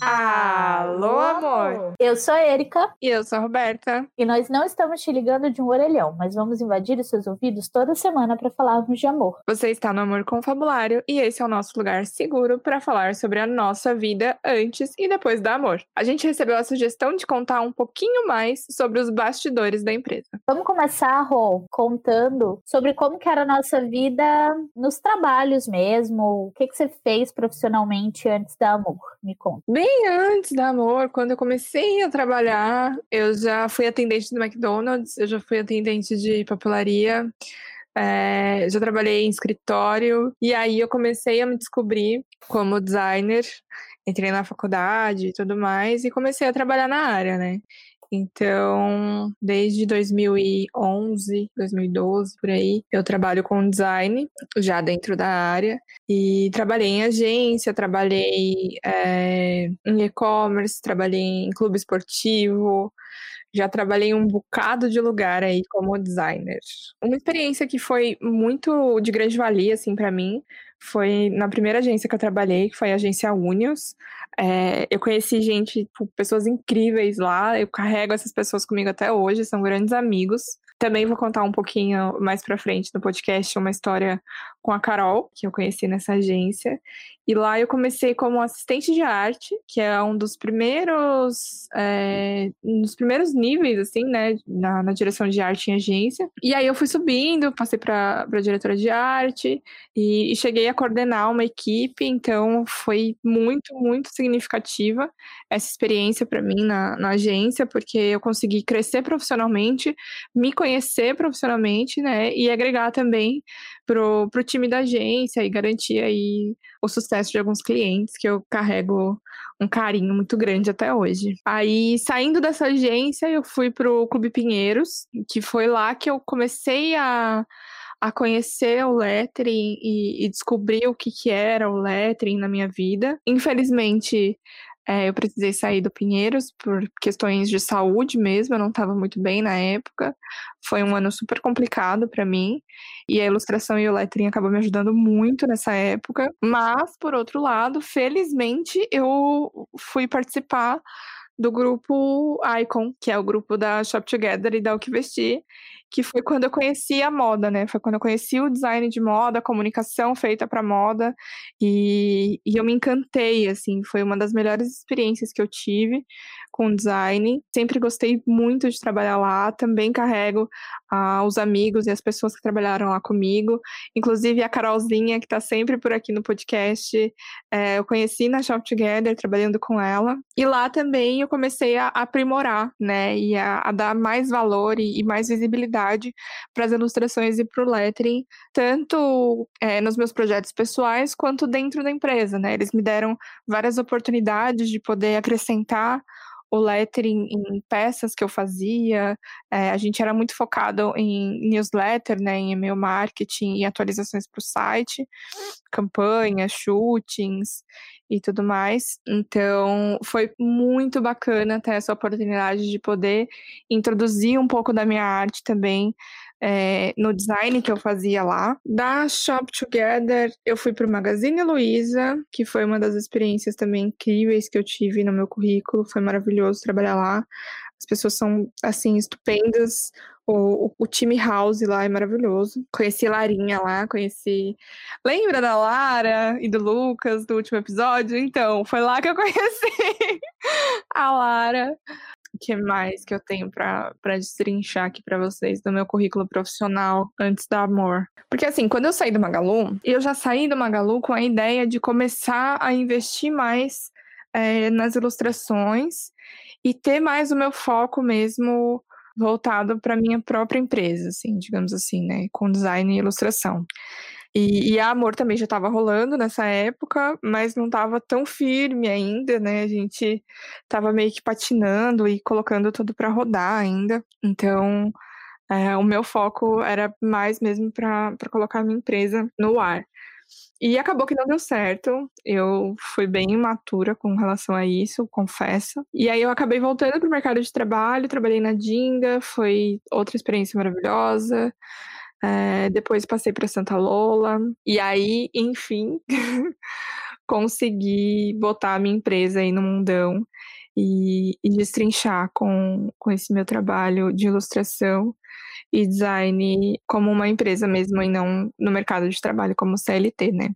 啊。Alô, amor! Eu sou a Erika. E eu sou a Roberta. E nós não estamos te ligando de um orelhão, mas vamos invadir os seus ouvidos toda semana para falarmos de amor. Você está no Amor Confabulário e esse é o nosso lugar seguro para falar sobre a nossa vida antes e depois do amor. A gente recebeu a sugestão de contar um pouquinho mais sobre os bastidores da empresa. Vamos começar, Rô, contando sobre como que era a nossa vida nos trabalhos mesmo. O que, que você fez profissionalmente antes da amor? Me conta. Bem antes da amor, quando eu comecei a trabalhar, eu já fui atendente do McDonald's, eu já fui atendente de papelaria, é, já trabalhei em escritório, e aí eu comecei a me descobrir como designer, entrei na faculdade e tudo mais, e comecei a trabalhar na área, né? Então, desde 2011, 2012, por aí, eu trabalho com design, já dentro da área. E trabalhei em agência, trabalhei é, em e-commerce, trabalhei em clube esportivo, já trabalhei um bocado de lugar aí como designer. Uma experiência que foi muito de grande valia, assim, para mim, foi na primeira agência que eu trabalhei, que foi a agência Unios. É, eu conheci gente, tipo, pessoas incríveis lá, eu carrego essas pessoas comigo até hoje, são grandes amigos. Também vou contar um pouquinho mais pra frente no podcast uma história com a Carol, que eu conheci nessa agência. E lá eu comecei como assistente de arte, que é um dos primeiros, é, um dos primeiros níveis, assim, né, na, na, direção de arte em agência. E aí eu fui subindo, passei para diretora de arte e, e, cheguei a coordenar uma equipe, então foi muito, muito significativa essa experiência para mim na, na agência, porque eu consegui crescer profissionalmente, me conhecer profissionalmente, né, e agregar também pro, pro time da agência e garantir aí o sucesso de alguns clientes que eu carrego um carinho muito grande até hoje. Aí, saindo dessa agência, eu fui pro Clube Pinheiros, que foi lá que eu comecei a a conhecer o lettering e, e, descobrir o que, que era o lettering na minha vida. Infelizmente, é, eu precisei sair do Pinheiros por questões de saúde mesmo, eu não estava muito bem na época. Foi um ano super complicado para mim. E a ilustração e o lettering acabou me ajudando muito nessa época. Mas, por outro lado, felizmente, eu fui participar do grupo Icon, que é o grupo da Shop Together e da O Que Vestir, que foi quando eu conheci a moda, né? Foi quando eu conheci o design de moda, a comunicação feita para moda, e, e eu me encantei, assim, foi uma das melhores experiências que eu tive com design. Sempre gostei muito de trabalhar lá, também carrego ah, os amigos e as pessoas que trabalharam lá comigo, inclusive a Carolzinha, que está sempre por aqui no podcast, é, eu conheci na Shop Together, trabalhando com ela, e lá também eu comecei a aprimorar, né, e a, a dar mais valor e, e mais visibilidade para as ilustrações e para o lettering, tanto é, nos meus projetos pessoais quanto dentro da empresa, né? Eles me deram várias oportunidades de poder acrescentar o lettering em peças que eu fazia. É, a gente era muito focado em newsletter, né, em e-mail marketing e atualizações para o site, campanhas, shootings e tudo mais. Então, foi muito bacana ter essa oportunidade de poder introduzir um pouco da minha arte também é, no design que eu fazia lá. Da Shop Together, eu fui para o Magazine Luiza, que foi uma das experiências também incríveis que eu tive no meu currículo. Foi maravilhoso trabalhar lá. As pessoas são, assim, estupendas. O, o, time House lá é maravilhoso. Conheci Larinha lá, conheci. Lembra da Lara e do Lucas do último episódio? Então, foi lá que eu conheci a Lara que mais que eu tenho para destrinchar aqui para vocês do meu currículo profissional antes da Amor? Porque assim, quando eu saí do Magalu, eu já saí do Magalu com a ideia de começar a investir mais é, nas ilustrações e ter mais o meu foco mesmo voltado para minha própria empresa, assim, digamos assim, né, com design e ilustração. E, e a Amor também já estava rolando nessa época, mas não estava tão firme ainda, né? A gente estava meio que patinando e colocando tudo para rodar ainda. Então, é, o meu foco era mais mesmo para colocar a minha empresa no ar. E acabou que não deu certo. Eu fui bem imatura com relação a isso, confesso. E aí eu acabei voltando para o mercado de trabalho, trabalhei na Dinga, foi outra experiência maravilhosa. É, depois passei para Santa Lola. E aí, enfim, conseguir botar a minha empresa aí no mundão e, e destrinchar com, com esse meu trabalho de ilustração e design como uma empresa mesmo e não no mercado de trabalho como CLT, né?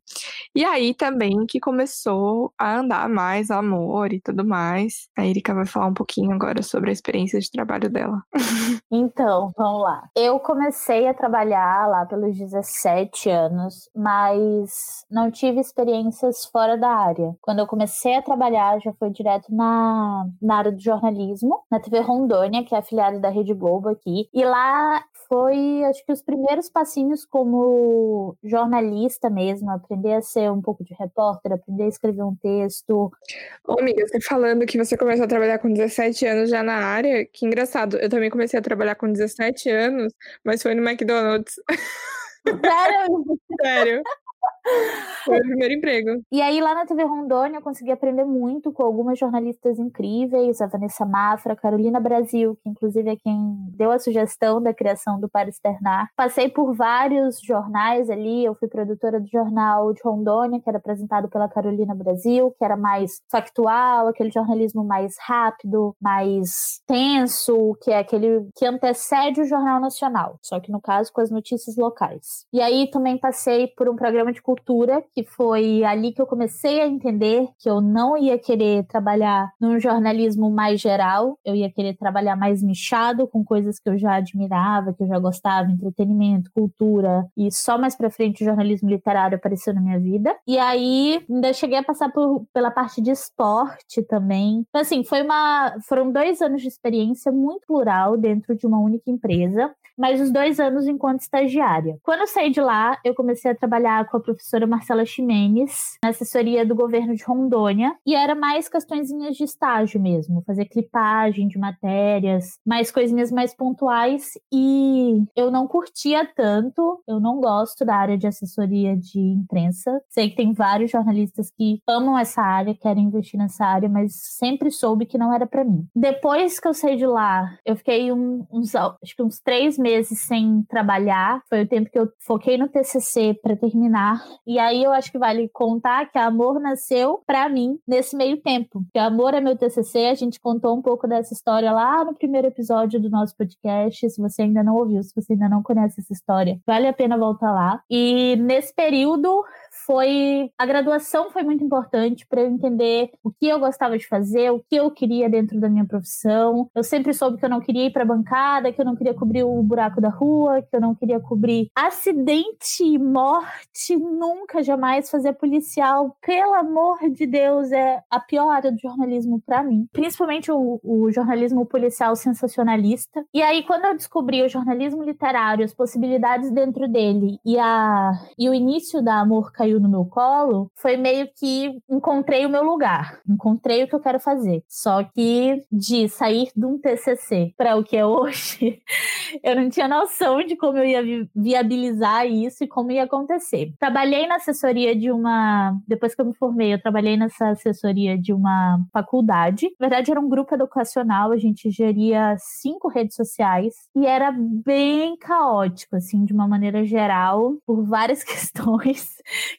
E aí também que começou a andar mais amor e tudo mais. A Erika vai falar um pouquinho agora sobre a experiência de trabalho dela. Então, vamos lá. Eu comecei a trabalhar lá pelos 17 anos, mas não tive experiências fora da área. Quando eu comecei a trabalhar, já foi direto na, na área do jornalismo, na TV Rondônia, que é afiliada da Rede Globo aqui. E lá foi, acho que, os primeiros passinhos como jornalista mesmo, aprender a ser um pouco de repórter, aprender a escrever um texto. Ô, amiga, você falando que você começou a trabalhar com 17 anos já na área, que engraçado. Eu também comecei a trabalhar com 17 anos, mas foi no McDonald's. Sério? Sério. Foi o primeiro emprego. E aí, lá na TV Rondônia, eu consegui aprender muito com algumas jornalistas incríveis, a Vanessa Mafra, a Carolina Brasil, que inclusive é quem deu a sugestão da criação do Para Externar. Passei por vários jornais ali, eu fui produtora do jornal de Rondônia, que era apresentado pela Carolina Brasil, que era mais factual, aquele jornalismo mais rápido, mais tenso, que é aquele que antecede o Jornal Nacional, só que no caso com as notícias locais. E aí também passei por um programa de cultura, que foi ali que eu comecei a entender que eu não ia querer trabalhar num jornalismo mais geral, eu ia querer trabalhar mais nichado com coisas que eu já admirava, que eu já gostava, entretenimento, cultura, e só mais para frente o jornalismo literário apareceu na minha vida. E aí ainda cheguei a passar por, pela parte de esporte também. Então, assim, foi uma, foram dois anos de experiência muito plural dentro de uma única empresa mas os dois anos enquanto estagiária. Quando eu saí de lá, eu comecei a trabalhar com a professora Marcela Ximenes, na assessoria do governo de Rondônia, e era mais questõezinhas de estágio mesmo, fazer clipagem de matérias, mais coisinhas mais pontuais, e eu não curtia tanto, eu não gosto da área de assessoria de imprensa. Sei que tem vários jornalistas que amam essa área, querem investir nessa área, mas sempre soube que não era para mim. Depois que eu saí de lá, eu fiquei um, uns, acho que uns três meses sem trabalhar. Foi o tempo que eu foquei no TCC para terminar. E aí eu acho que vale contar que Amor nasceu para mim nesse meio tempo. Que Amor é meu TCC, a gente contou um pouco dessa história lá no primeiro episódio do nosso podcast. Se você ainda não ouviu, se você ainda não conhece essa história, vale a pena voltar lá. E nesse período foi a graduação foi muito importante para eu entender o que eu gostava de fazer, o que eu queria dentro da minha profissão. Eu sempre soube que eu não queria ir para bancada, que eu não queria cobrir o buraco da rua, que eu não queria cobrir acidente morte, nunca jamais fazer policial. Pelo amor de Deus, é a pior área do jornalismo para mim, principalmente o, o jornalismo policial sensacionalista. E aí quando eu descobri o jornalismo literário, as possibilidades dentro dele e a e o início da Amor caiu no meu colo, foi meio que encontrei o meu lugar, encontrei o que eu quero fazer. Só que de sair de um TCC para o que é hoje, eu não tinha noção de como eu ia viabilizar isso e como ia acontecer. Trabalhei na assessoria de uma, depois que eu me formei, eu trabalhei nessa assessoria de uma faculdade. Na verdade, era um grupo educacional, a gente geria cinco redes sociais e era bem caótico, assim, de uma maneira geral, por várias questões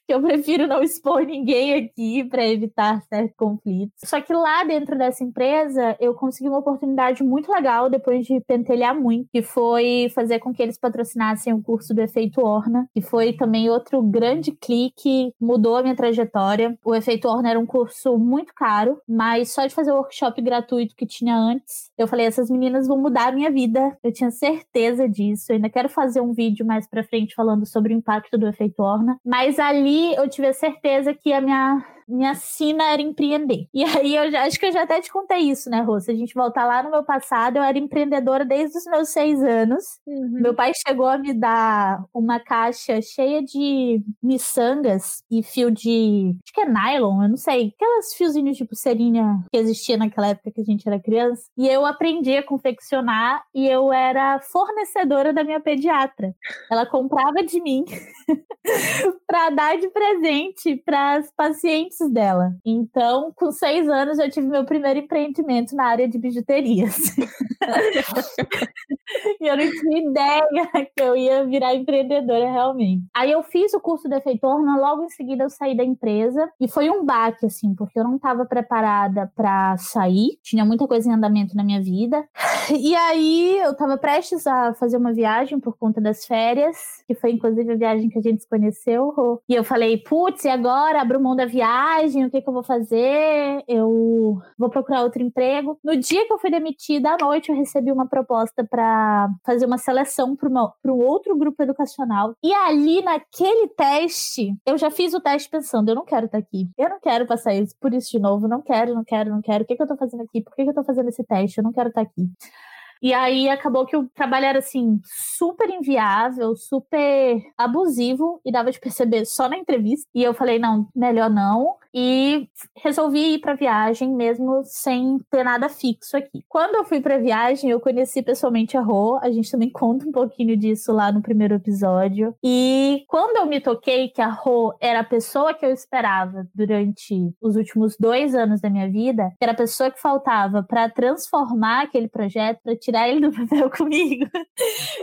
que eu prefiro não expor ninguém aqui para evitar certos conflitos. Só que lá dentro dessa empresa, eu consegui uma oportunidade muito legal depois de pentelhar muito, que foi fazer com que eles patrocinassem o curso do Efeito Orna, que foi também outro grande clique, mudou a minha trajetória. O Efeito Orna era um curso muito caro, mas só de fazer o workshop gratuito que tinha antes, eu falei, essas meninas vão mudar a minha vida. Eu tinha certeza disso. Eu ainda quero fazer um vídeo mais para frente falando sobre o impacto do Efeito Orna, mas ali eu tive a certeza que a minha minha sina era empreender. E aí eu já, acho que eu já até te contei isso, né, Rô? Se a gente voltar lá no meu passado, eu era empreendedora desde os meus seis anos. Uhum. Meu pai chegou a me dar uma caixa cheia de miçangas e fio de. Acho que é nylon, eu não sei. Aquelas fiozinhos de pulseirinha que existia naquela época que a gente era criança. E eu aprendi a confeccionar e eu era fornecedora da minha pediatra. Ela comprava de mim para dar de presente para as pacientes dela. Então, com seis anos, eu tive meu primeiro empreendimento na área de bijuterias. e eu não tinha ideia que eu ia virar empreendedora realmente. Aí eu fiz o curso de efeitorna, logo em seguida eu saí da empresa e foi um baque, assim, porque eu não estava preparada para sair, tinha muita coisa em andamento na minha vida. E aí eu estava prestes a fazer uma viagem por conta das férias, que foi inclusive a viagem que a gente se conheceu. E eu falei, putz, e agora abro mão da viagem, o que, que eu vou fazer? Eu vou procurar outro emprego. No dia que eu fui demitida, à noite, eu recebi uma proposta para fazer uma seleção para um outro grupo educacional. E ali, naquele teste, eu já fiz o teste pensando, eu não quero estar tá aqui. Eu não quero passar por isso de novo. Não quero, não quero, não quero. O que, que eu tô fazendo aqui? Por que, que eu tô fazendo esse teste? Eu não quero estar tá aqui. E aí acabou que o trabalho era assim, super inviável, super abusivo, e dava de perceber só na entrevista. E eu falei, não, melhor não e resolvi ir para viagem mesmo sem ter nada fixo aqui. Quando eu fui para viagem, eu conheci pessoalmente a Rô, a gente também conta um pouquinho disso lá no primeiro episódio. E quando eu me toquei que a Rô era a pessoa que eu esperava durante os últimos dois anos da minha vida, que era a pessoa que faltava para transformar aquele projeto, para tirar ele do papel comigo.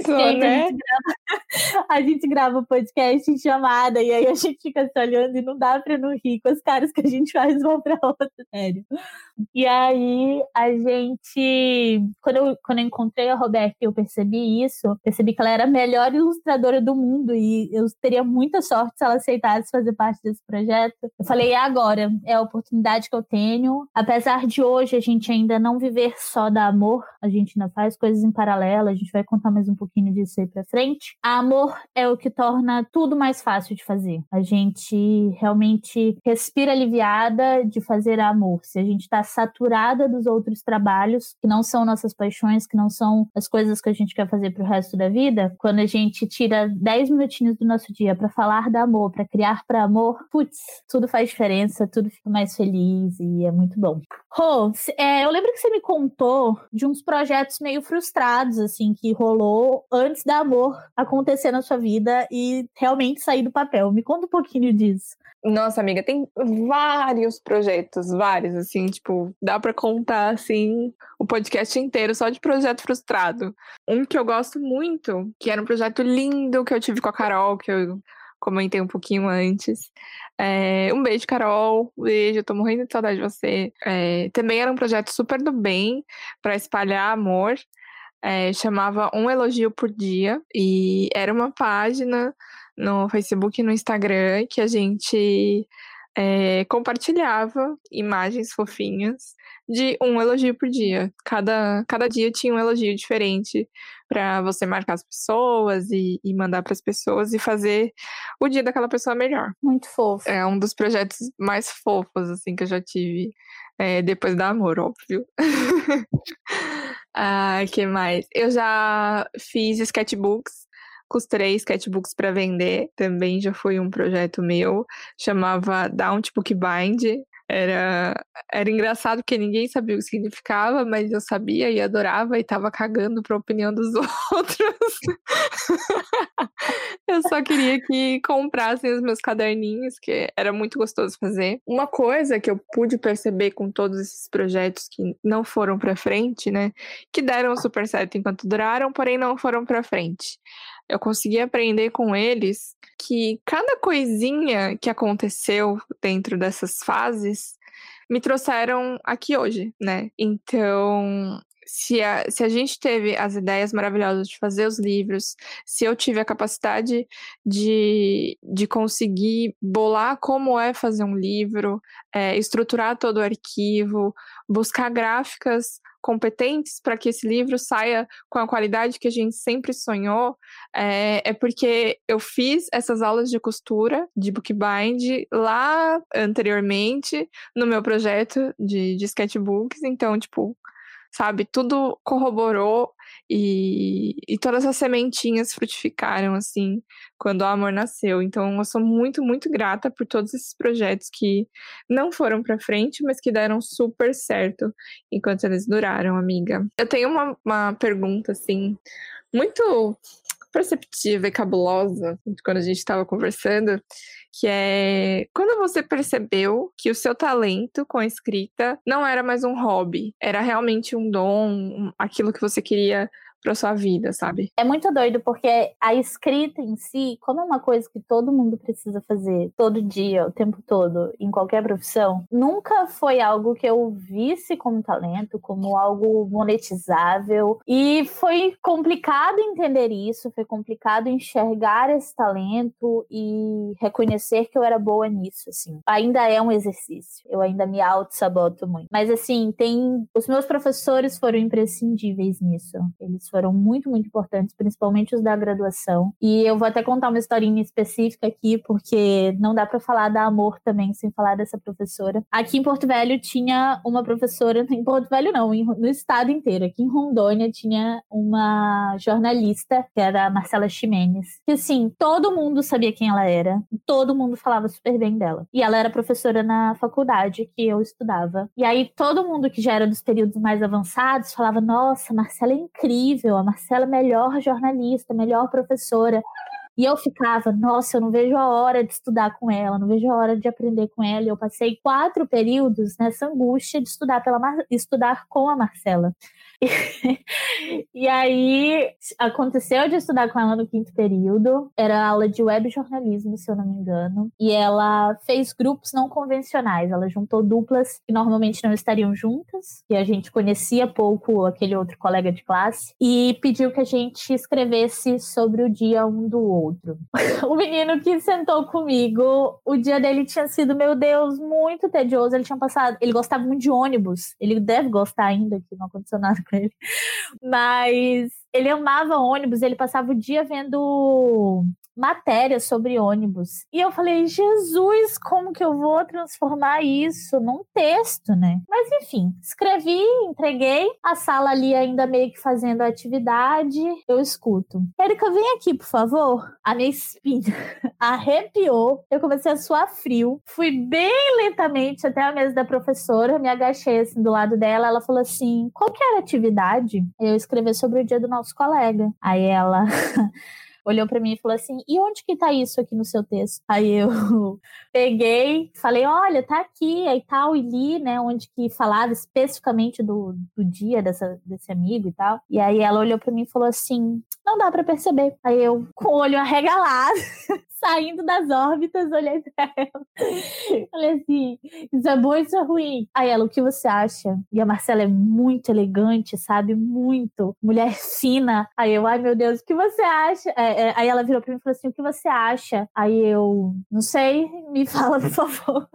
Só, né? A gente grava o podcast em chamada e aí a gente fica se olhando e não dá para não rir com os caras que a gente faz uma pra outra, sério. E aí a gente, quando eu, quando eu encontrei a Roberta e eu percebi isso, percebi que ela era a melhor ilustradora do mundo e eu teria muita sorte se ela aceitasse fazer parte desse projeto. Eu falei, é agora, é a oportunidade que eu tenho. Apesar de hoje a gente ainda não viver só da amor, a gente ainda faz coisas em paralelo, a gente vai contar mais um pouquinho disso aí pra frente. A amor é o que torna tudo mais fácil de fazer. A gente realmente respira aliviada de fazer amor, se a gente está saturada dos outros trabalhos, que não são nossas paixões, que não são as coisas que a gente quer fazer pro resto da vida, quando a gente tira 10 minutinhos do nosso dia para falar da amor, para criar para amor, putz, tudo faz diferença, tudo fica mais feliz e é muito bom. Rô, é, eu lembro que você me contou de uns projetos meio frustrados, assim, que rolou antes da amor acontecer na sua vida e realmente sair do papel. Me conta um pouquinho disso. Nossa, amiga, tem vários projetos, vários, assim, tipo, dá para contar, assim, o podcast inteiro só de projeto frustrado. Um que eu gosto muito, que era um projeto lindo que eu tive com a Carol, que eu comentei um pouquinho antes. É, um beijo, Carol. Beijo, eu tô morrendo de saudade de você. É, também era um projeto super do bem para espalhar amor. É, chamava Um Elogio por Dia e era uma página no Facebook e no Instagram que a gente é, compartilhava imagens fofinhas de um elogio por dia. Cada, cada dia tinha um elogio diferente para você marcar as pessoas e, e mandar para as pessoas e fazer o dia daquela pessoa melhor. Muito fofo. É um dos projetos mais fofos assim que eu já tive é, depois da amor, óbvio. ah, que mais? Eu já fiz sketchbooks costurei sketchbooks para vender, também já foi um projeto meu, chamava Down Book Bind. Era, era engraçado porque ninguém sabia o que significava, mas eu sabia e adorava e tava cagando pra opinião dos outros. eu só queria que comprassem os meus caderninhos, que era muito gostoso fazer. Uma coisa que eu pude perceber com todos esses projetos que não foram para frente, né, que deram super certo enquanto duraram, porém não foram para frente eu consegui aprender com eles que cada coisinha que aconteceu dentro dessas fases me trouxeram aqui hoje, né? Então, se a, se a gente teve as ideias maravilhosas de fazer os livros, se eu tive a capacidade de, de conseguir bolar como é fazer um livro, é, estruturar todo o arquivo, buscar gráficas competentes para que esse livro saia com a qualidade que a gente sempre sonhou, é, é, porque eu fiz essas aulas de costura, de bookbind, lá anteriormente, no meu projeto de, de sketchbooks. Então, tipo, sabe? Tudo corroborou e, e todas as sementinhas frutificaram, assim, quando o amor nasceu. Então, eu sou muito, muito grata por todos esses projetos que não foram para frente, mas que deram super certo enquanto eles duraram, amiga. Eu tenho uma, uma pergunta, assim, muito perceptiva e cabulosa quando a gente estava conversando, que é quando você percebeu que o seu talento com a escrita não era mais um hobby, era realmente um dom, aquilo que você queria para sua vida, sabe? É muito doido porque a escrita em si, como é uma coisa que todo mundo precisa fazer todo dia, o tempo todo, em qualquer profissão, nunca foi algo que eu visse como talento, como algo monetizável. E foi complicado entender isso, foi complicado enxergar esse talento e reconhecer que eu era boa nisso, assim. Ainda é um exercício. Eu ainda me auto-saboto muito. Mas assim, tem os meus professores foram imprescindíveis nisso. Eles foram muito, muito importantes, principalmente os da graduação. E eu vou até contar uma historinha específica aqui, porque não dá para falar da Amor também sem falar dessa professora. Aqui em Porto Velho tinha uma professora, em Porto Velho não, no estado inteiro. Aqui em Rondônia tinha uma jornalista, que era a Marcela Ximenes, que assim, todo mundo sabia quem ela era, todo mundo falava super bem dela. E ela era professora na faculdade que eu estudava. E aí todo mundo que já era dos períodos mais avançados falava: "Nossa, Marcela é incrível, incrível, a Marcela melhor jornalista, melhor professora. E eu ficava, nossa, eu não vejo a hora de estudar com ela, não vejo a hora de aprender com ela. E eu passei quatro períodos nessa angústia de estudar, pela estudar com a Marcela. e aí aconteceu de estudar com ela no quinto período. Era aula de web jornalismo, se eu não me engano. E ela fez grupos não convencionais. Ela juntou duplas que normalmente não estariam juntas. E a gente conhecia pouco aquele outro colega de classe. E pediu que a gente escrevesse sobre o dia um do outro. o menino que sentou comigo, o dia dele tinha sido, meu Deus, muito tedioso. Ele tinha passado. Ele gostava muito de ônibus. Ele deve gostar ainda, que não aconteceu nada com ele. Mas ele amava ônibus, ele passava o dia vendo matérias sobre ônibus. E eu falei, Jesus, como que eu vou transformar isso num texto, né? Mas enfim, escrevi, entreguei, a sala ali ainda meio que fazendo a atividade, eu escuto. Érica, vem aqui, por favor. A minha espinha arrepiou, eu comecei a suar frio, fui bem lentamente até a mesa da professora, me agachei assim do lado dela, ela falou assim, qual que era a atividade? Eu escrevi sobre o dia do nosso colega. Aí ela olhou para mim e falou assim: "E onde que tá isso aqui no seu texto?" Aí eu peguei, falei: "Olha, tá aqui, aí tal", e li, né, onde que falava especificamente do, do dia dessa, desse amigo e tal. E aí ela olhou para mim e falou assim: "Não dá para perceber". Aí eu com o olho arregalado, saindo das órbitas, olhei pra ela. Falei assim: isso é bom, isso é ruim. Aí ela, o que você acha? E a Marcela é muito elegante, sabe? Muito. Mulher fina. Aí eu, ai meu Deus, o que você acha? É, é, aí ela virou pra mim e falou assim: o que você acha? Aí eu, não sei, me fala, por favor.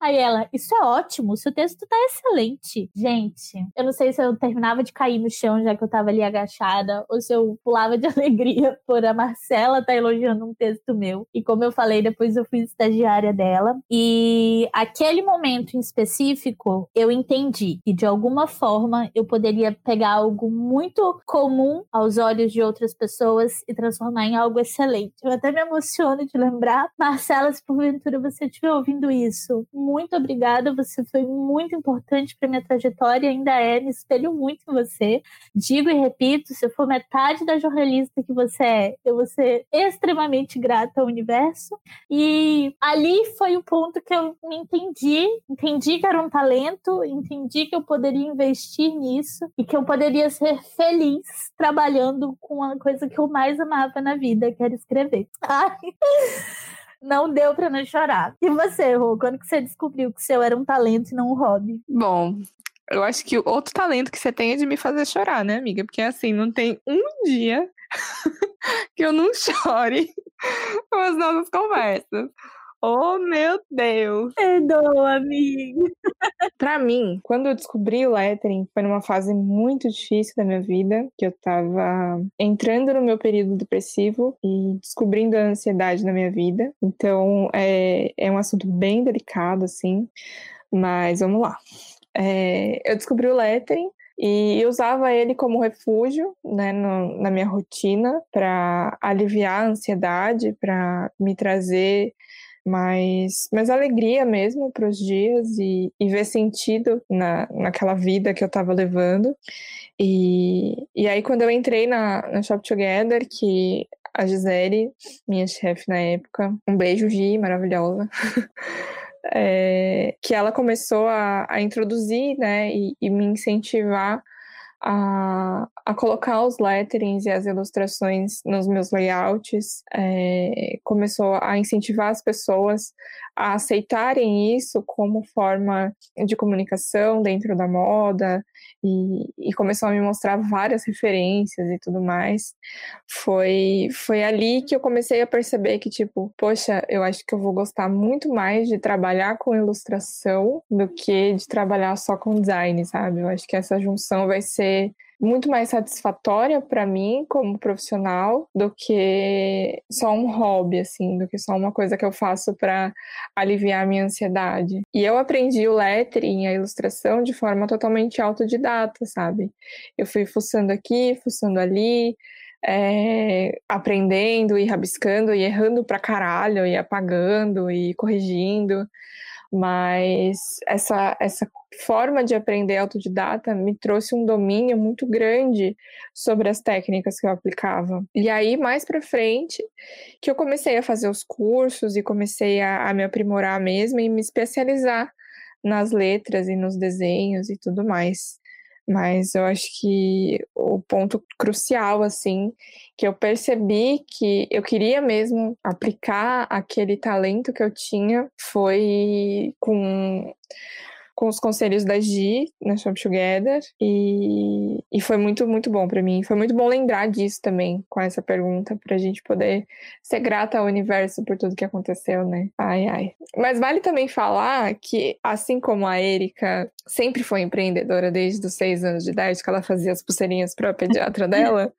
Aí ela, isso é ótimo, seu texto tá excelente. Gente, eu não sei se eu terminava de cair no chão, já que eu tava ali agachada, ou se eu pulava de alegria por a Marcela tá elogiando um texto meu. E como eu falei, depois eu fui estagiária dela. E aquele momento em específico, eu entendi que de alguma forma eu poderia pegar algo muito comum aos olhos de outras pessoas e transformar em algo excelente. Eu até me emociono de lembrar. Marcela, se porventura você estiver ouvindo isso, muito obrigada. Você foi muito importante para minha trajetória, ainda é. Me espelho muito em você. Digo e repito: se eu for metade da jornalista que você é, eu vou ser extremamente grata ao universo. E ali foi o ponto que eu me entendi, entendi que era um talento, entendi que eu poderia investir nisso e que eu poderia ser feliz trabalhando com a coisa que eu mais amava na vida, que era escrever. Ai não deu para não chorar. E você, Rô, quando que você descobriu que o seu era um talento e não um hobby? Bom, eu acho que outro talento que você tem é de me fazer chorar, né, amiga? Porque assim, não tem um dia que eu não chore com as nossas conversas. Oh, meu Deus! Perdoa, amigo! pra mim, quando eu descobri o lettering, foi numa fase muito difícil da minha vida, que eu tava entrando no meu período depressivo e descobrindo a ansiedade na minha vida. Então, é, é um assunto bem delicado, assim, mas vamos lá. É, eu descobri o lettering e usava ele como refúgio né, no, na minha rotina para aliviar a ansiedade, para me trazer mas, mas alegria mesmo para os dias e, e ver sentido na, naquela vida que eu estava levando. E, e aí, quando eu entrei na, na Shop Together, que a Gisele, minha chefe na época, um beijo, Gi, maravilhosa. é, que ela começou a, a introduzir né, e, e me incentivar a, a colocar os letterings e as ilustrações nos meus layouts, é, começou a incentivar as pessoas a aceitarem isso como forma de comunicação dentro da moda e, e começou a me mostrar várias referências e tudo mais. Foi, foi ali que eu comecei a perceber que, tipo, poxa, eu acho que eu vou gostar muito mais de trabalhar com ilustração do que de trabalhar só com design, sabe? Eu acho que essa junção vai ser muito mais satisfatória para mim como profissional do que só um hobby, assim, do que só uma coisa que eu faço para aliviar a minha ansiedade. E eu aprendi o lettering, a ilustração, de forma totalmente autodidata, sabe? Eu fui fuçando aqui, fuçando ali, é, aprendendo e rabiscando e errando pra caralho, e apagando e corrigindo. Mas essa, essa forma de aprender autodidata me trouxe um domínio muito grande sobre as técnicas que eu aplicava. E aí, mais para frente, que eu comecei a fazer os cursos e comecei a, a me aprimorar mesmo e me especializar nas letras e nos desenhos e tudo mais. Mas eu acho que o ponto crucial, assim, que eu percebi que eu queria mesmo aplicar aquele talento que eu tinha foi com com os conselhos da Gi na Shop Together e, e foi muito, muito bom para mim. Foi muito bom lembrar disso também com essa pergunta para a gente poder ser grata ao universo por tudo que aconteceu, né? Ai, ai. Mas vale também falar que, assim como a Erika sempre foi empreendedora desde os seis anos de idade, que ela fazia as pulseirinhas para a pediatra dela,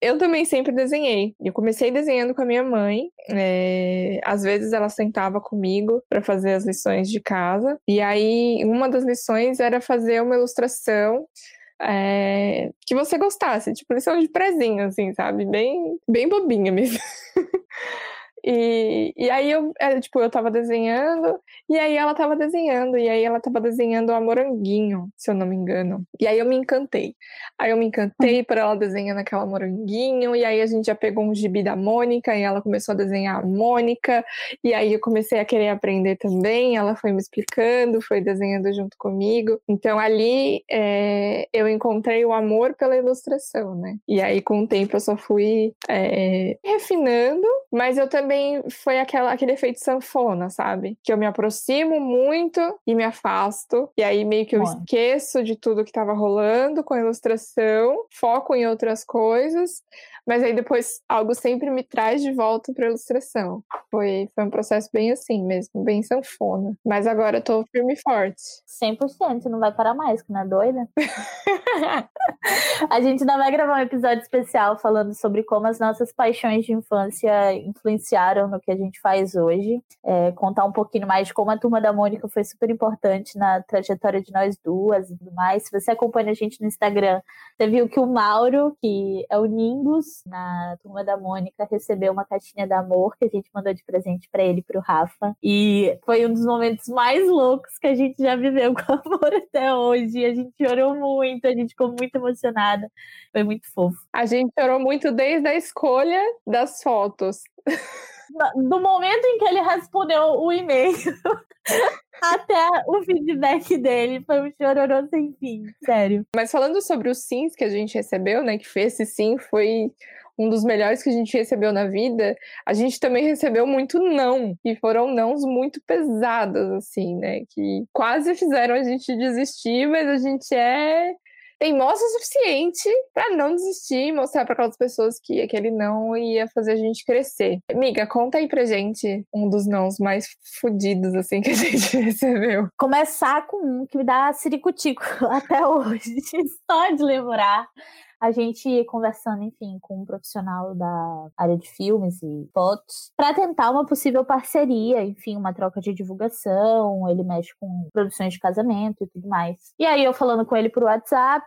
eu também sempre desenhei. Eu comecei desenhando com a minha mãe. É... Às vezes ela sentava comigo para fazer as lições de casa. E aí, uma das lições era fazer uma ilustração é, que você gostasse, tipo lição de prezinho, assim, sabe? Bem, bem bobinha mesmo. E, e aí eu, é, tipo, eu tava desenhando, e aí ela tava desenhando, e aí ela tava desenhando a moranguinho, se eu não me engano. E aí eu me encantei. Aí eu me encantei por ela desenhando aquela moranguinho, e aí a gente já pegou um gibi da Mônica, e ela começou a desenhar a Mônica, e aí eu comecei a querer aprender também, ela foi me explicando, foi desenhando junto comigo. Então ali é, eu encontrei o amor pela ilustração, né? E aí com o tempo eu só fui é, refinando, mas eu também também foi aquela, aquele efeito sanfona, sabe? Que eu me aproximo muito e me afasto. E aí meio que eu esqueço de tudo que estava rolando com a ilustração, foco em outras coisas. Mas aí depois algo sempre me traz de volta para ilustração. Foi, foi um processo bem assim mesmo, bem sanfona. Mas agora eu tô firme e forte. 100%, não vai parar mais, que não é doida? a gente ainda vai gravar um episódio especial falando sobre como as nossas paixões de infância influenciaram no que a gente faz hoje. É, contar um pouquinho mais de como a Turma da Mônica foi super importante na trajetória de nós duas e tudo mais. Se você acompanha a gente no Instagram, você viu que o Mauro, que é o Nimbus, na turma da Mônica, recebeu uma caixinha de amor que a gente mandou de presente para ele e pro Rafa. E foi um dos momentos mais loucos que a gente já viveu com amor até hoje. A gente chorou muito, a gente ficou muito emocionada. Foi muito fofo. A gente chorou muito desde a escolha das fotos. Do momento em que ele respondeu o e-mail até o feedback dele foi um chororô sem fim, sério. Mas falando sobre os sims que a gente recebeu, né, que fez esse sim foi um dos melhores que a gente recebeu na vida, a gente também recebeu muito não, e foram nãos muito pesados, assim, né, que quase fizeram a gente desistir, mas a gente é teimosa o suficiente para não desistir e mostrar para aquelas pessoas que aquele não ia fazer a gente crescer. Amiga, conta aí pra gente um dos nãos mais fodidos assim que a gente recebeu. Começar com um que me dá ciricutico até hoje, só de lembrar. A gente conversando, enfim, com um profissional da área de filmes e fotos, para tentar uma possível parceria, enfim, uma troca de divulgação. Ele mexe com produções de casamento e tudo mais. E aí eu falando com ele por WhatsApp,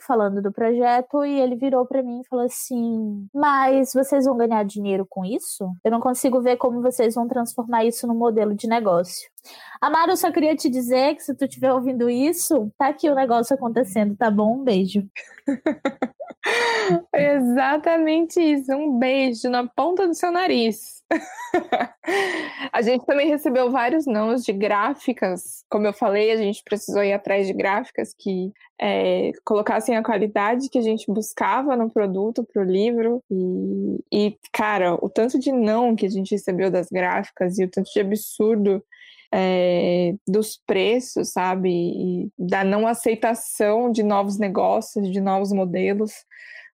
falando do projeto, e ele virou para mim e falou assim: Mas vocês vão ganhar dinheiro com isso? Eu não consigo ver como vocês vão transformar isso num modelo de negócio. Amaro, eu só queria te dizer que se tu estiver ouvindo isso, tá aqui o negócio acontecendo, tá bom? Um beijo. Exatamente isso, um beijo na ponta do seu nariz. a gente também recebeu vários nãos de gráficas. Como eu falei, a gente precisou ir atrás de gráficas que é, colocassem a qualidade que a gente buscava no produto para o livro. E, e, cara, o tanto de não que a gente recebeu das gráficas e o tanto de absurdo é, dos preços, sabe? E da não aceitação de novos negócios, de novos modelos,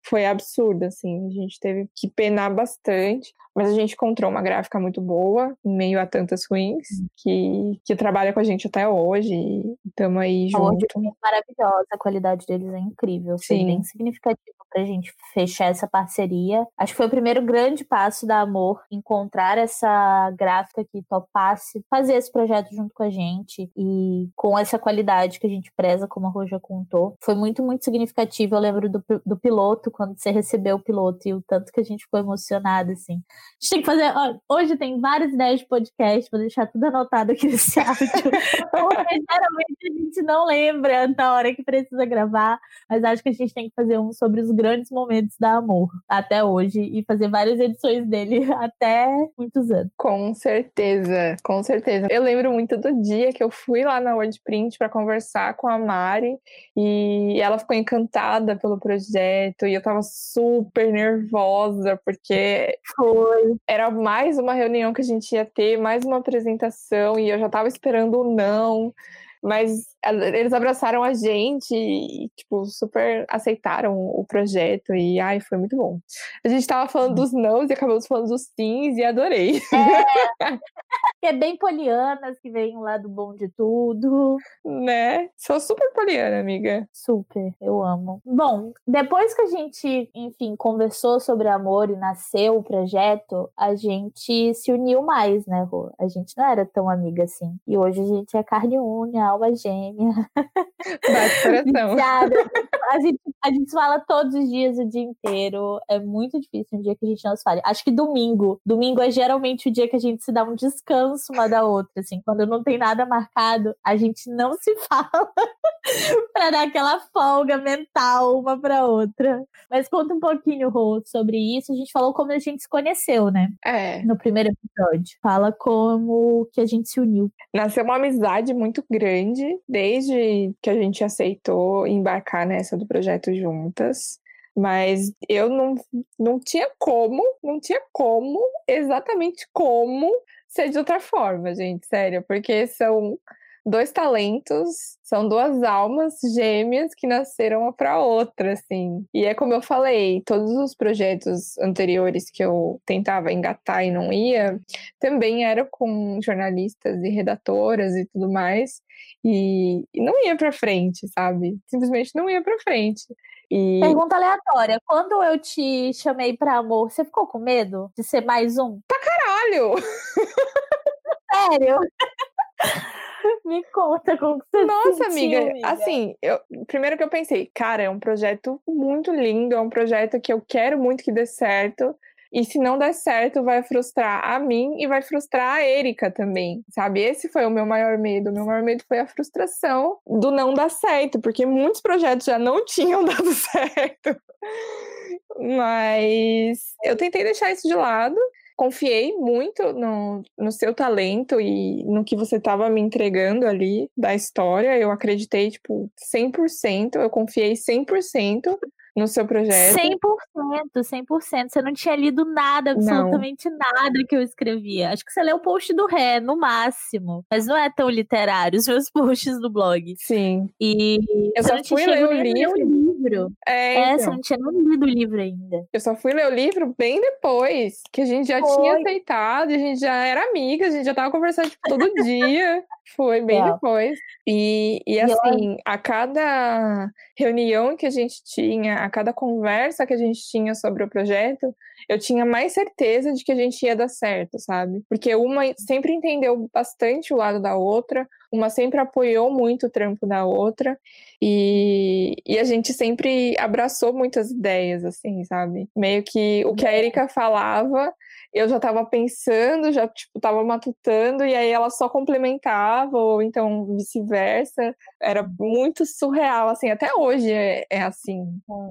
foi absurda, assim. A gente teve que penar bastante, mas a gente encontrou uma gráfica muito boa, em meio a tantas ruins, que, que trabalha com a gente até hoje, e estamos aí junto. É maravilhosa, a qualidade deles é incrível, Sim. foi bem significativo pra gente fechar essa parceria. Acho que foi o primeiro grande passo da Amor, encontrar essa gráfica que topasse fazer esse projeto junto com a gente e com essa qualidade que a gente preza, como a Roja contou. Foi muito, muito significativo. Eu lembro do, do piloto, quando você recebeu o piloto e o tanto que a gente ficou emocionado, assim. A gente tem que fazer. Ó, hoje tem várias ideias de podcast, vou deixar tudo anotado aqui nesse áudio. Porque geralmente a gente não lembra na hora que precisa gravar, mas acho que a gente tem que fazer um sobre os grandes momentos da Amor até hoje e fazer várias edições dele até muitos anos. Com certeza, com certeza. Eu lembro muito do dia que eu fui lá na WordPrint para conversar com a Mari e ela ficou encantada pelo projeto e eu tava super nervosa porque foi era mais uma reunião que a gente ia ter, mais uma apresentação e eu já tava esperando o não. Mas eles abraçaram a gente e, tipo, super aceitaram o projeto e, ai, foi muito bom. A gente tava falando dos nãos e acabamos falando dos sims e adorei. É, é bem polianas que vem lá do bom de tudo. Né? Sou super poliana, amiga. Super, eu amo. Bom, depois que a gente, enfim, conversou sobre amor e nasceu o projeto, a gente se uniu mais, né, Rô? A gente não era tão amiga assim. E hoje a gente é carne unha, alma gêmea. Bate coração. a, gente, a gente fala todos os dias, o dia inteiro. É muito difícil um dia que a gente não se fale. Acho que domingo. Domingo é geralmente o dia que a gente se dá um descanso uma da outra, assim. Quando não tem nada marcado, a gente não se fala pra dar aquela folga mental uma pra outra. Mas conta um pouquinho, Rô, sobre isso. A gente falou como a gente se conheceu, né? É. No primeiro episódio. Fala como que a gente se uniu. Nasceu uma amizade muito grande desde que a gente aceitou embarcar nessa do projeto juntas. Mas eu não, não tinha como, não tinha como, exatamente como ser de outra forma, gente, sério, porque são dois talentos, são duas almas gêmeas que nasceram uma para outra, assim. E é como eu falei, todos os projetos anteriores que eu tentava engatar e não ia, também eram com jornalistas e redatoras e tudo mais, e, e não ia para frente, sabe? Simplesmente não ia para frente. E... Pergunta aleatória. Quando eu te chamei para amor, você ficou com medo de ser mais um? Pra caralho! Sério? Me conta como você Nossa, sentiu, amiga, amiga, assim, eu, primeiro que eu pensei, cara, é um projeto muito lindo, é um projeto que eu quero muito que dê certo. E se não der certo, vai frustrar a mim e vai frustrar a Erika também, sabe? Esse foi o meu maior medo. O meu maior medo foi a frustração do não dar certo, porque muitos projetos já não tinham dado certo. Mas eu tentei deixar isso de lado confiei muito no, no seu talento e no que você estava me entregando ali da história. Eu acreditei, tipo, 100%, eu confiei 100% no seu projeto. 100%, 100%. Você não tinha lido nada, absolutamente não. nada que eu escrevia. Acho que você leu o post do Ré, no máximo. Mas não é tão literário, os meus posts do blog. Sim. E eu só fui ler o livro. Livro. É, então. você não tinha nem lido o livro ainda. Eu só fui ler o livro bem depois, que a gente já Foi. tinha aceitado, a gente já era amiga, a gente já tava conversando tipo, todo dia. Foi bem Real. depois. E, e eu- assim, a cada reunião que a gente tinha, a cada conversa que a gente tinha sobre o projeto, eu tinha mais certeza de que a gente ia dar certo, sabe? Porque uma sempre entendeu bastante o lado da outra, uma sempre apoiou muito o trampo da outra, e, e a gente sempre abraçou muitas ideias, assim, sabe? Meio que o que a Erika falava, eu já tava pensando, já, tipo, tava matutando, e aí ela só complementava, ou então vice-versa. Era muito surreal, assim, até hoje é, é assim,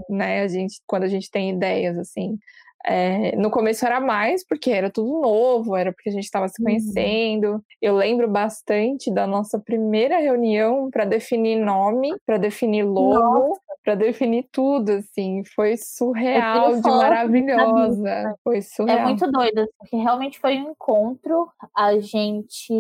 né? A gente, quando a gente tem ideias, assim. É, no começo era mais, porque era tudo novo, era porque a gente estava se Uhum. conhecendo. Eu lembro bastante da nossa primeira reunião para definir nome, para definir logo, para definir tudo, assim. Foi surreal, de maravilhosa. Foi É surreal. muito doido, porque realmente foi um encontro. A gente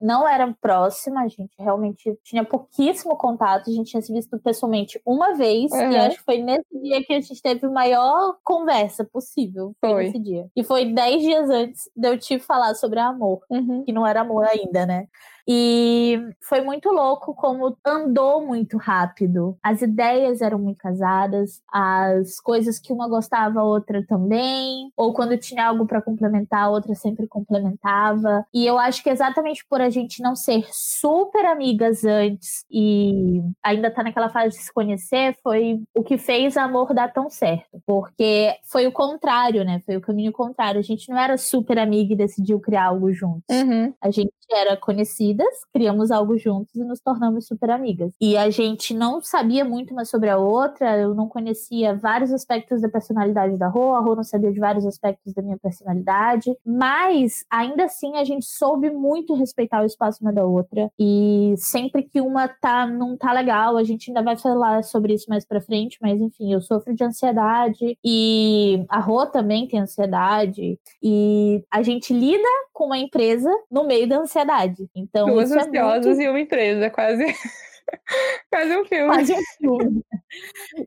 não era próxima, a gente realmente tinha pouquíssimo contato. A gente tinha se visto pessoalmente uma vez, e Uhum. acho que foi nesse dia que a gente teve a maior conversa possível. Foi, Foi. nesse dia. E foi dez dias antes de eu te falar sobre amor, Uhum. que não era amor ainda, né? E foi muito louco como andou muito rápido. As ideias eram muito casadas, as coisas que uma gostava, a outra também. Ou quando tinha algo para complementar, a outra sempre complementava. E eu acho que exatamente por a gente não ser super amigas antes e ainda tá naquela fase de se conhecer, foi o que fez amor dar tão certo. Porque foi o contrário, né? Foi o caminho contrário. A gente não era super amiga e decidiu criar algo juntos. Uhum. A gente era conhecidas, criamos algo juntos e nos tornamos super amigas. E a gente não sabia muito uma sobre a outra, eu não conhecia vários aspectos da personalidade da Rô, a Rô não sabia de vários aspectos da minha personalidade, mas ainda assim a gente soube muito respeitar o espaço uma da outra. E sempre que uma tá não tá legal, a gente ainda vai falar sobre isso mais pra frente, mas enfim, eu sofro de ansiedade e a Rô também tem ansiedade e a gente lida com uma empresa no meio da ansiedade. Então, Duas é ansiosas muito e uma empresa, quase. quase um filme. quase um filme.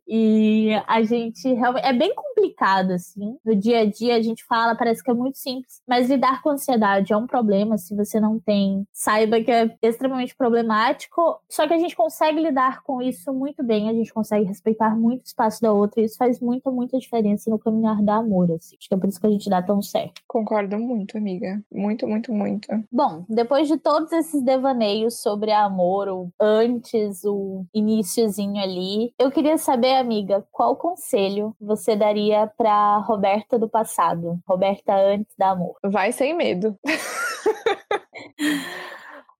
E a gente realmente. É bem complicado, assim. No dia a dia a gente fala, parece que é muito simples. Mas lidar com ansiedade é um problema. Se você não tem, saiba que é extremamente problemático. Só que a gente consegue lidar com isso muito bem. A gente consegue respeitar muito o espaço da outra. E isso faz muita, muita diferença no caminhar da amor, assim. Acho que é por isso que a gente dá tão certo. Concordo muito, amiga. Muito, muito, muito. Bom, depois de todos esses devaneios sobre amor, o antes, o iníciozinho ali, eu queria saber, amiga, qual conselho você daria pra Roberta do passado? Roberta antes da amor. Vai sem medo.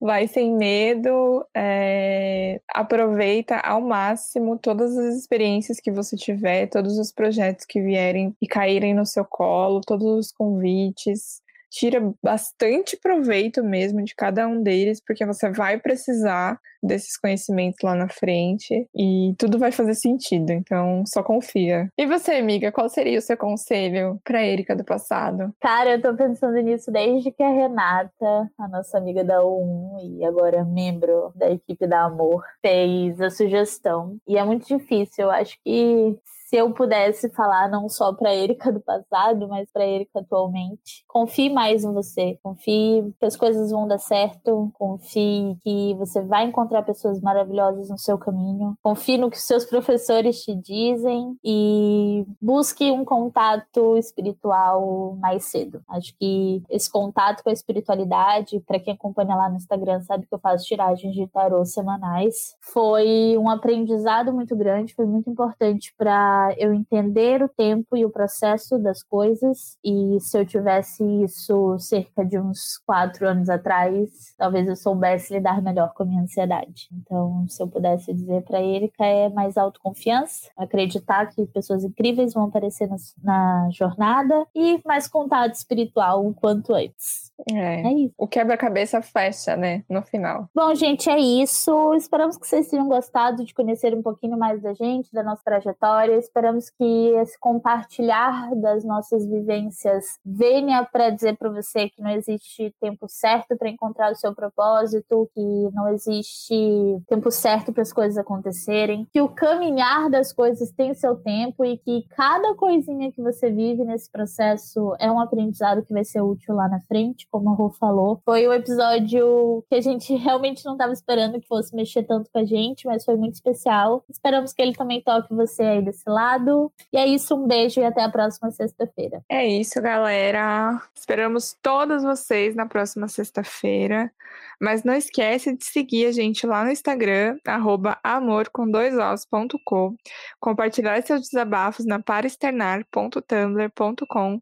Vai sem medo, é, aproveita ao máximo todas as experiências que você tiver, todos os projetos que vierem e caírem no seu colo, todos os convites. Tira bastante proveito mesmo de cada um deles, porque você vai precisar desses conhecimentos lá na frente e tudo vai fazer sentido, então só confia. E você, amiga, qual seria o seu conselho para Erika do passado? Cara, eu tô pensando nisso desde que a Renata, a nossa amiga da U1 e agora membro da equipe da Amor, fez a sugestão. E é muito difícil. Eu acho que se eu pudesse falar não só para Erika do passado, mas para Erika atualmente, confie mais em você. Confie que as coisas vão dar certo. Confie que você vai encontrar pessoas maravilhosas no seu caminho. Confie no que seus professores te dizem e busque um contato espiritual mais cedo. Acho que esse contato com a espiritualidade, para quem acompanha lá no Instagram, sabe que eu faço tiragens de tarô semanais, foi um aprendizado muito grande, foi muito importante para eu entender o tempo e o processo das coisas. E se eu tivesse isso cerca de uns quatro anos atrás, talvez eu soubesse lidar melhor com a minha ansiedade. Então, se eu pudesse dizer para Erika, é mais autoconfiança, acreditar que pessoas incríveis vão aparecer na, na jornada e mais contato espiritual o quanto antes. É. É isso. O quebra-cabeça fecha, né? No final. Bom, gente, é isso. Esperamos que vocês tenham gostado de conhecer um pouquinho mais da gente, da nossa trajetória. Esperamos que esse compartilhar das nossas vivências venha para dizer para você que não existe tempo certo para encontrar o seu propósito, que não existe tempo certo para as coisas acontecerem, que o caminhar das coisas tem seu tempo e que cada coisinha que você vive nesse processo é um aprendizado que vai ser útil lá na frente, como a Rô falou. Foi um episódio que a gente realmente não estava esperando que fosse mexer tanto com a gente, mas foi muito especial. Esperamos que ele também toque você aí desse lado. E é isso, um beijo e até a próxima sexta-feira. É isso, galera. Esperamos todos vocês na próxima sexta-feira. Mas não esquece de seguir a gente lá no Instagram, arroba amorcom2os.com, compartilhar seus desabafos na paraexternar.tumblr.com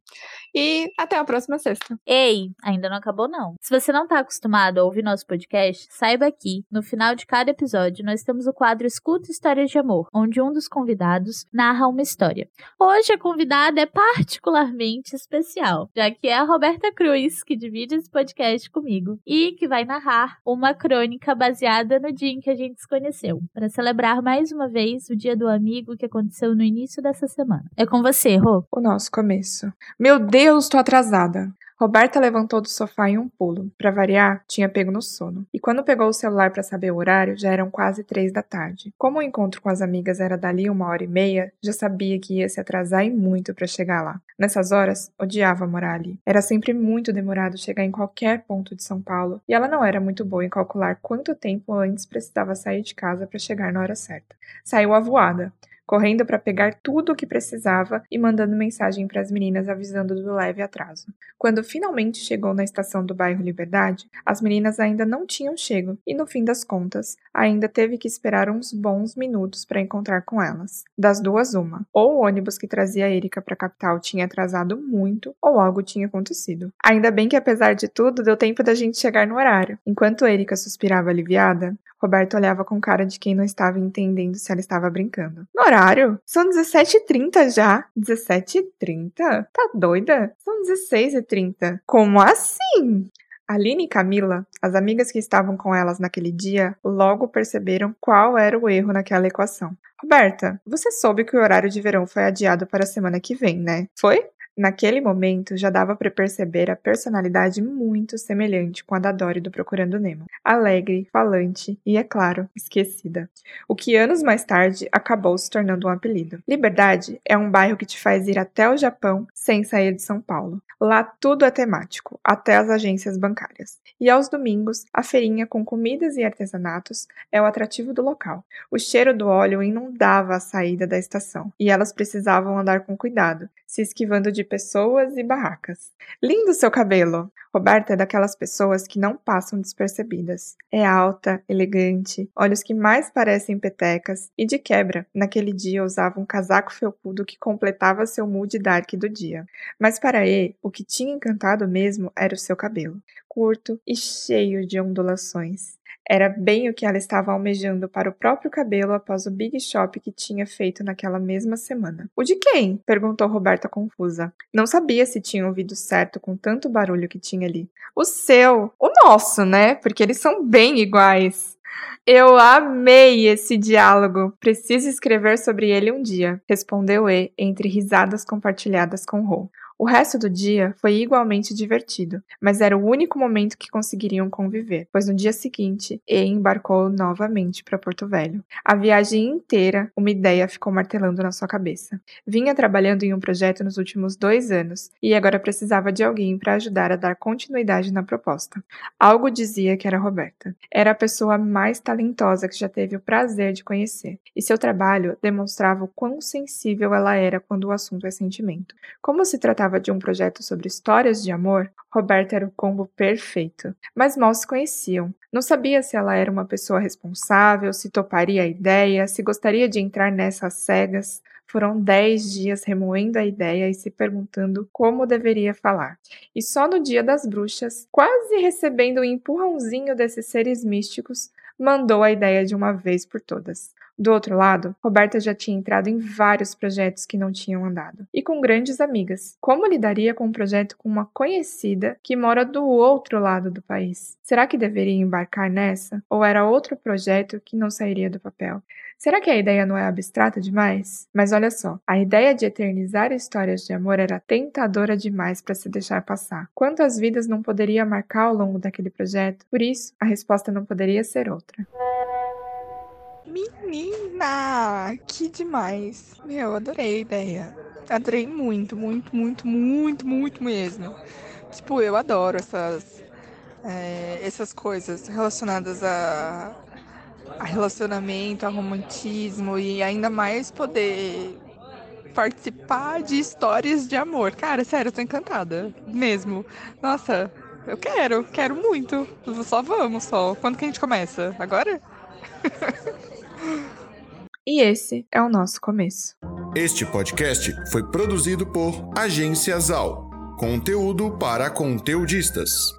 e até a próxima sexta. Ei, ainda não acabou não. Se você não está acostumado a ouvir nosso podcast, saiba aqui, no final de cada episódio, nós temos o quadro Escuta Histórias de Amor, onde um dos convidados narra uma história. Hoje a convidada é particularmente especial, já que é a Roberta Cruz, que divide esse podcast comigo e que vai narrar uma crônica baseada no dia em que a gente se conheceu, para celebrar mais uma vez o Dia do Amigo que aconteceu no início dessa semana. É com você, Rô. O nosso começo. Meu Deus, tô atrasada. Roberta levantou do sofá em um pulo. Para variar, tinha pego no sono. E quando pegou o celular para saber o horário, já eram quase três da tarde. Como o encontro com as amigas era dali uma hora e meia, já sabia que ia se atrasar e muito para chegar lá. Nessas horas, odiava morar ali. Era sempre muito demorado chegar em qualquer ponto de São Paulo, e ela não era muito boa em calcular quanto tempo antes precisava sair de casa para chegar na hora certa. Saiu avoada correndo para pegar tudo o que precisava e mandando mensagem para as meninas avisando do leve atraso. Quando finalmente chegou na estação do bairro Liberdade, as meninas ainda não tinham chego e, no fim das contas, ainda teve que esperar uns bons minutos para encontrar com elas. Das duas, uma: ou o ônibus que trazia Erika para a capital tinha atrasado muito, ou algo tinha acontecido. Ainda bem que, apesar de tudo, deu tempo da gente chegar no horário. Enquanto Erika suspirava aliviada, Roberto olhava com cara de quem não estava entendendo se ela estava brincando. No horário? São 17h30 já. 17h30? Tá doida? São 16h30. Como assim? Aline e Camila, as amigas que estavam com elas naquele dia, logo perceberam qual era o erro naquela equação. Roberta, você soube que o horário de verão foi adiado para a semana que vem, né? Foi? Naquele momento, já dava para perceber a personalidade muito semelhante com a da Dory do Procurando Nemo. Alegre, falante e, é claro, esquecida. O que anos mais tarde acabou se tornando um apelido. Liberdade é um bairro que te faz ir até o Japão sem sair de São Paulo. Lá tudo é temático, até as agências bancárias. E aos domingos, a feirinha com comidas e artesanatos é o atrativo do local. O cheiro do óleo inundava a saída da estação, e elas precisavam andar com cuidado, se esquivando de pessoas e barracas. Lindo seu cabelo! Roberta é daquelas pessoas que não passam despercebidas. É alta, elegante, olhos que mais parecem petecas e, de quebra, naquele dia usava um casaco felpudo que completava seu mood dark do dia. Mas para E, o que tinha encantado mesmo era o seu cabelo, curto e cheio de ondulações. Era bem o que ela estava almejando para o próprio cabelo após o big shop que tinha feito naquela mesma semana. O de quem? perguntou Roberta confusa. Não sabia se tinha ouvido certo com tanto barulho que tinha ali. O seu! O nosso, né? Porque eles são bem iguais. Eu amei esse diálogo. Preciso escrever sobre ele um dia, respondeu E, entre risadas compartilhadas com Ro. O resto do dia foi igualmente divertido, mas era o único momento que conseguiriam conviver, pois no dia seguinte, E embarcou novamente para Porto Velho. A viagem inteira, uma ideia ficou martelando na sua cabeça. Vinha trabalhando em um projeto nos últimos dois anos e agora precisava de alguém para ajudar a dar continuidade na proposta. Algo dizia que era Roberta. Era a pessoa mais talentosa que já teve o prazer de conhecer, e seu trabalho demonstrava o quão sensível ela era quando o assunto é sentimento. Como se tratava de um projeto sobre histórias de amor, Roberta era o combo perfeito. Mas mal se conheciam. Não sabia se ela era uma pessoa responsável, se toparia a ideia, se gostaria de entrar nessas cegas. Foram dez dias remoendo a ideia e se perguntando como deveria falar. E só no dia das bruxas, quase recebendo um empurrãozinho desses seres místicos, mandou a ideia de uma vez por todas. Do outro lado, Roberta já tinha entrado em vários projetos que não tinham andado, e com grandes amigas. Como lidaria com um projeto com uma conhecida que mora do outro lado do país? Será que deveria embarcar nessa? Ou era outro projeto que não sairia do papel? Será que a ideia não é abstrata demais? Mas olha só, a ideia de eternizar histórias de amor era tentadora demais para se deixar passar. Quantas vidas não poderia marcar ao longo daquele projeto? Por isso, a resposta não poderia ser outra. Menina, que demais. Meu, adorei a ideia. Adorei muito, muito, muito, muito, muito mesmo. Tipo, eu adoro essas, é, essas coisas relacionadas a a relacionamento, a romantismo e ainda mais poder participar de histórias de amor. Cara, sério, eu tô encantada. Mesmo. Nossa, eu quero, quero muito. Só vamos, só. Quando que a gente começa? Agora? e esse é o nosso começo. Este podcast foi produzido por Agência Zal. Conteúdo para conteudistas.